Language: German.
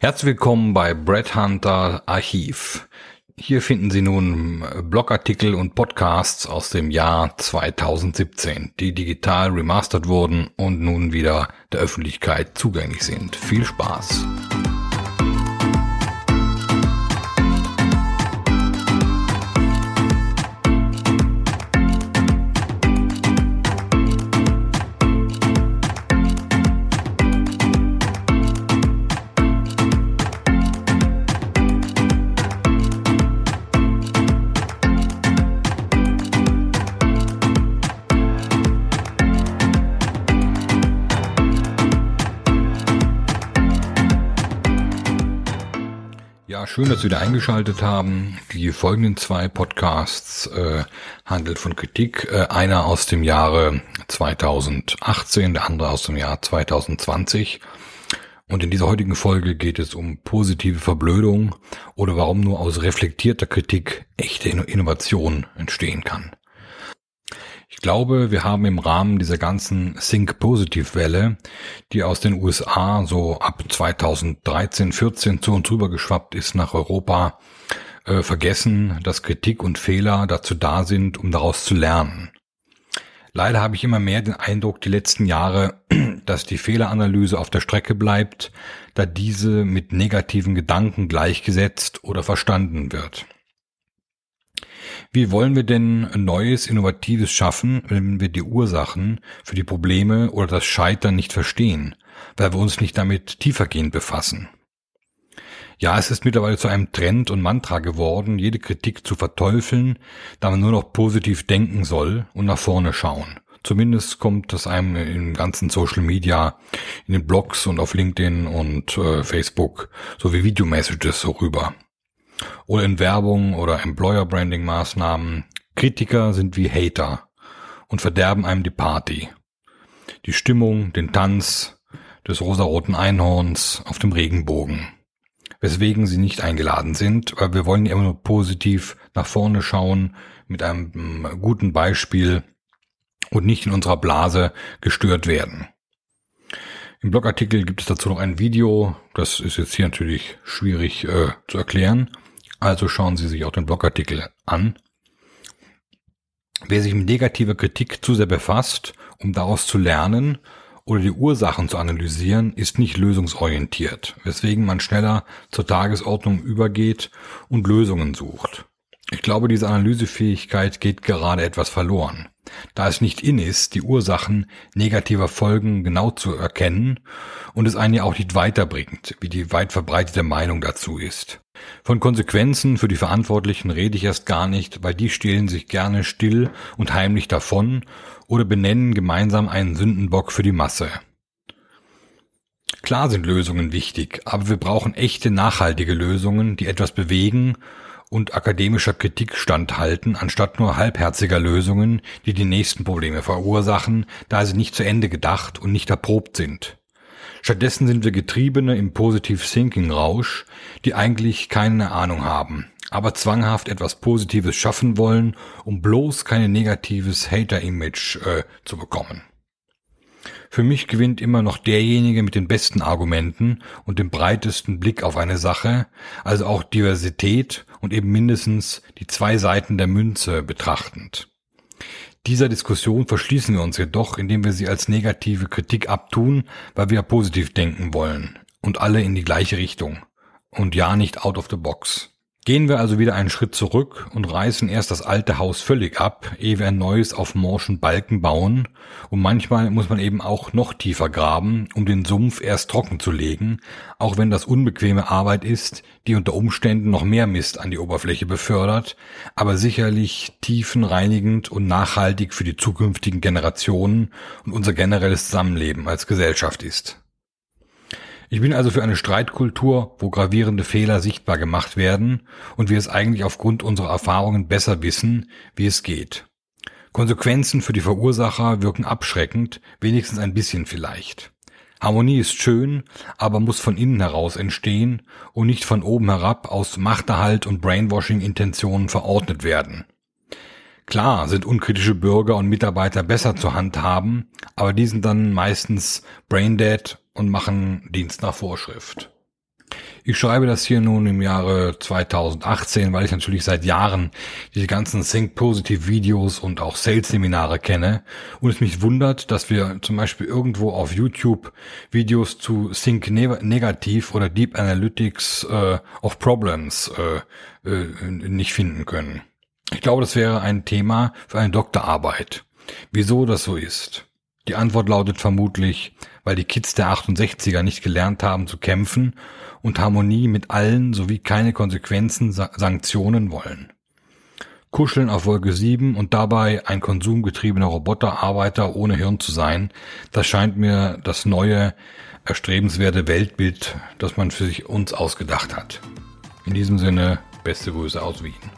Herzlich willkommen bei Brett Hunter Archiv. Hier finden Sie nun Blogartikel und Podcasts aus dem Jahr 2017, die digital remastert wurden und nun wieder der Öffentlichkeit zugänglich sind. Viel Spaß! Schön, dass Sie wieder eingeschaltet haben. Die folgenden zwei Podcasts äh, handelt von Kritik. Äh, einer aus dem Jahre 2018, der andere aus dem Jahr 2020. Und in dieser heutigen Folge geht es um positive Verblödung oder warum nur aus reflektierter Kritik echte Innovation entstehen kann. Ich glaube, wir haben im Rahmen dieser ganzen Think Positive Welle, die aus den USA so ab 2013, 14 zu uns rübergeschwappt ist nach Europa, äh, vergessen, dass Kritik und Fehler dazu da sind, um daraus zu lernen. Leider habe ich immer mehr den Eindruck die letzten Jahre, dass die Fehleranalyse auf der Strecke bleibt, da diese mit negativen Gedanken gleichgesetzt oder verstanden wird. Wie wollen wir denn Neues, Innovatives schaffen, wenn wir die Ursachen für die Probleme oder das Scheitern nicht verstehen, weil wir uns nicht damit tiefergehend befassen? Ja, es ist mittlerweile zu einem Trend und Mantra geworden, jede Kritik zu verteufeln, da man nur noch positiv denken soll und nach vorne schauen. Zumindest kommt das einem im ganzen Social Media, in den Blogs und auf LinkedIn und äh, Facebook sowie Video-Messages so rüber oder in Werbung oder Employer Branding Maßnahmen. Kritiker sind wie Hater und verderben einem die Party. Die Stimmung, den Tanz des rosaroten Einhorns auf dem Regenbogen. Weswegen sie nicht eingeladen sind, weil wir wollen ja immer nur positiv nach vorne schauen, mit einem mm, guten Beispiel und nicht in unserer Blase gestört werden. Im Blogartikel gibt es dazu noch ein Video, das ist jetzt hier natürlich schwierig äh, zu erklären. Also schauen Sie sich auch den Blogartikel an. Wer sich mit negativer Kritik zu sehr befasst, um daraus zu lernen oder die Ursachen zu analysieren, ist nicht lösungsorientiert, weswegen man schneller zur Tagesordnung übergeht und Lösungen sucht. Ich glaube, diese Analysefähigkeit geht gerade etwas verloren, da es nicht in ist, die Ursachen negativer Folgen genau zu erkennen und es einen ja auch nicht weiterbringt, wie die weit verbreitete Meinung dazu ist. Von Konsequenzen für die Verantwortlichen rede ich erst gar nicht, weil die stehlen sich gerne still und heimlich davon oder benennen gemeinsam einen Sündenbock für die Masse. Klar sind Lösungen wichtig, aber wir brauchen echte nachhaltige Lösungen, die etwas bewegen und akademischer Kritik standhalten, anstatt nur halbherziger Lösungen, die die nächsten Probleme verursachen, da sie nicht zu Ende gedacht und nicht erprobt sind. Stattdessen sind wir Getriebene im Positive Thinking Rausch, die eigentlich keine Ahnung haben, aber zwanghaft etwas Positives schaffen wollen, um bloß kein negatives Hater-Image äh, zu bekommen. Für mich gewinnt immer noch derjenige mit den besten Argumenten und dem breitesten Blick auf eine Sache, also auch Diversität und eben mindestens die zwei Seiten der Münze betrachtend. Dieser Diskussion verschließen wir uns jedoch, indem wir sie als negative Kritik abtun, weil wir positiv denken wollen und alle in die gleiche Richtung und ja nicht out of the box. Gehen wir also wieder einen Schritt zurück und reißen erst das alte Haus völlig ab, ehe wir ein neues auf morschen Balken bauen. Und manchmal muss man eben auch noch tiefer graben, um den Sumpf erst trocken zu legen, auch wenn das unbequeme Arbeit ist, die unter Umständen noch mehr Mist an die Oberfläche befördert, aber sicherlich tiefenreinigend und nachhaltig für die zukünftigen Generationen und unser generelles Zusammenleben als Gesellschaft ist. Ich bin also für eine Streitkultur, wo gravierende Fehler sichtbar gemacht werden und wir es eigentlich aufgrund unserer Erfahrungen besser wissen, wie es geht. Konsequenzen für die Verursacher wirken abschreckend, wenigstens ein bisschen vielleicht. Harmonie ist schön, aber muss von innen heraus entstehen und nicht von oben herab aus Machterhalt und Brainwashing-Intentionen verordnet werden. Klar sind unkritische Bürger und Mitarbeiter besser zu handhaben, aber die sind dann meistens braindead und machen Dienst nach Vorschrift. Ich schreibe das hier nun im Jahre 2018, weil ich natürlich seit Jahren diese ganzen Think Positive Videos und auch Sales Seminare kenne und es mich wundert, dass wir zum Beispiel irgendwo auf YouTube Videos zu Think Negativ oder Deep Analytics äh, of Problems äh, äh, nicht finden können. Ich glaube, das wäre ein Thema für eine Doktorarbeit. Wieso das so ist? Die Antwort lautet vermutlich, weil die Kids der 68er nicht gelernt haben zu kämpfen und Harmonie mit allen sowie keine Konsequenzen, Sanktionen wollen. Kuscheln auf Wolke 7 und dabei ein konsumgetriebener Roboterarbeiter ohne Hirn zu sein, das scheint mir das neue, erstrebenswerte Weltbild, das man für sich uns ausgedacht hat. In diesem Sinne, beste Grüße aus Wien.